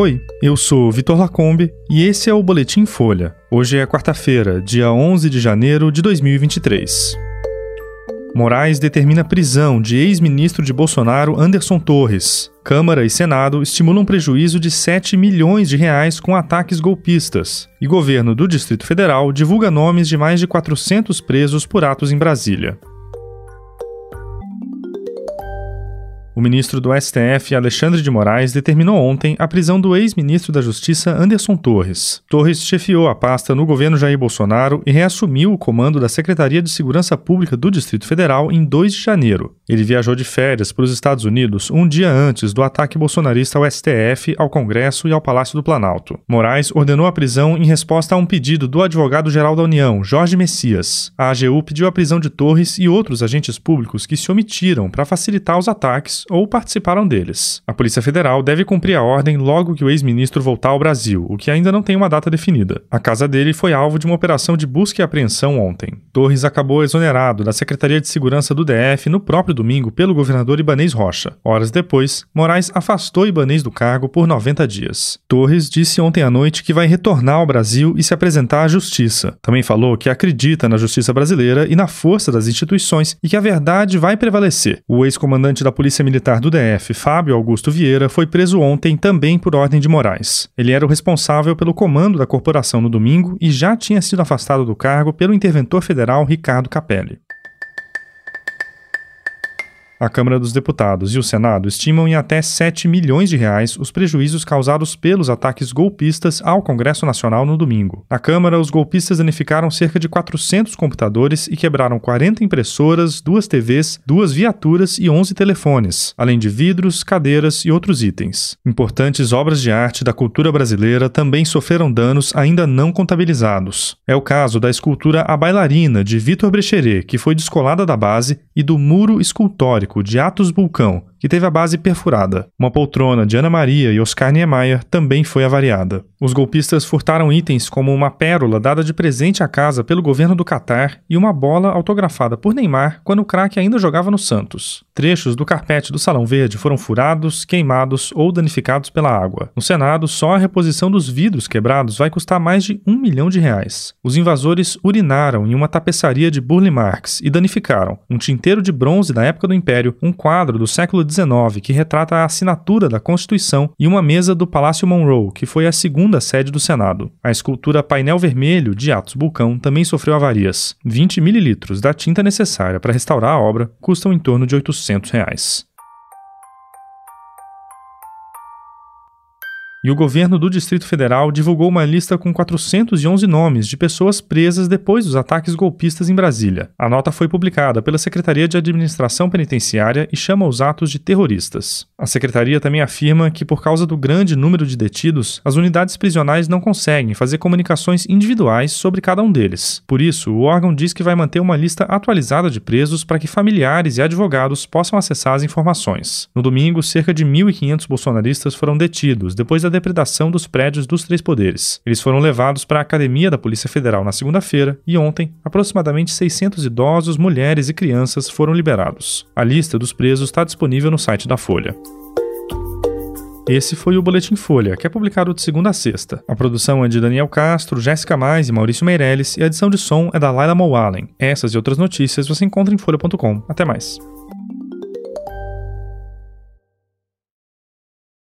Oi, eu sou Vitor Lacombe e esse é o Boletim Folha. Hoje é quarta-feira, dia 11 de janeiro de 2023. Moraes determina prisão de ex-ministro de Bolsonaro Anderson Torres. Câmara e Senado estimulam prejuízo de 7 milhões de reais com ataques golpistas. E governo do Distrito Federal divulga nomes de mais de 400 presos por atos em Brasília. O ministro do STF, Alexandre de Moraes, determinou ontem a prisão do ex-ministro da Justiça Anderson Torres. Torres chefiou a pasta no governo Jair Bolsonaro e reassumiu o comando da Secretaria de Segurança Pública do Distrito Federal em 2 de janeiro. Ele viajou de férias para os Estados Unidos um dia antes do ataque bolsonarista ao STF, ao Congresso e ao Palácio do Planalto. Moraes ordenou a prisão em resposta a um pedido do advogado-geral da União, Jorge Messias. A AGU pediu a prisão de Torres e outros agentes públicos que se omitiram para facilitar os ataques ou participaram deles. A Polícia Federal deve cumprir a ordem logo que o ex-ministro voltar ao Brasil, o que ainda não tem uma data definida. A casa dele foi alvo de uma operação de busca e apreensão ontem. Torres acabou exonerado da Secretaria de Segurança do DF no próprio domingo pelo governador Ibanês Rocha. Horas depois, Moraes afastou Ibanês do cargo por 90 dias. Torres disse ontem à noite que vai retornar ao Brasil e se apresentar à justiça. Também falou que acredita na justiça brasileira e na força das instituições e que a verdade vai prevalecer. O ex-comandante da Polícia Militar do DF, Fábio Augusto Vieira, foi preso ontem também por ordem de Moraes. Ele era o responsável pelo comando da corporação no domingo e já tinha sido afastado do cargo pelo interventor federal Ricardo Capelli. A Câmara dos Deputados e o Senado estimam em até 7 milhões de reais os prejuízos causados pelos ataques golpistas ao Congresso Nacional no domingo. Na Câmara, os golpistas danificaram cerca de 400 computadores e quebraram 40 impressoras, duas TVs, duas viaturas e 11 telefones, além de vidros, cadeiras e outros itens. Importantes obras de arte da cultura brasileira também sofreram danos ainda não contabilizados. É o caso da escultura A Bailarina, de Vitor Brecheret, que foi descolada da base, e do muro escultórico de Atos Vulcão, que teve a base perfurada. Uma poltrona de Ana Maria e Oscar Niemeyer também foi avariada. Os golpistas furtaram itens como uma pérola dada de presente à casa pelo governo do Catar e uma bola autografada por Neymar quando o craque ainda jogava no Santos. Trechos do carpete do Salão Verde foram furados, queimados ou danificados pela água. No Senado, só a reposição dos vidros quebrados vai custar mais de um milhão de reais. Os invasores urinaram em uma tapeçaria de Burle Marx e danificaram um tinteiro de bronze da época do Império, um quadro do século XIX, que retrata a assinatura da Constituição, e uma mesa do Palácio Monroe, que foi a segunda sede do Senado. A escultura Painel Vermelho, de Atos Bulcão, também sofreu avarias. 20 mililitros da tinta necessária para restaurar a obra custam em torno de 800 reais. E o governo do Distrito Federal divulgou uma lista com 411 nomes de pessoas presas depois dos ataques golpistas em Brasília. A nota foi publicada pela Secretaria de Administração Penitenciária e chama os atos de terroristas. A secretaria também afirma que, por causa do grande número de detidos, as unidades prisionais não conseguem fazer comunicações individuais sobre cada um deles. Por isso, o órgão diz que vai manter uma lista atualizada de presos para que familiares e advogados possam acessar as informações. No domingo, cerca de 1.500 bolsonaristas foram detidos depois da depredação dos prédios dos três poderes. Eles foram levados para a Academia da Polícia Federal na segunda-feira e ontem, aproximadamente 600 idosos, mulheres e crianças foram liberados. A lista dos presos está disponível no site da Folha. Esse foi o Boletim Folha, que é publicado de segunda a sexta. A produção é de Daniel Castro, Jéssica Mais e Maurício Meirelles, e a edição de som é da Laila Mowallen. Essas e outras notícias você encontra em folha.com. Até mais.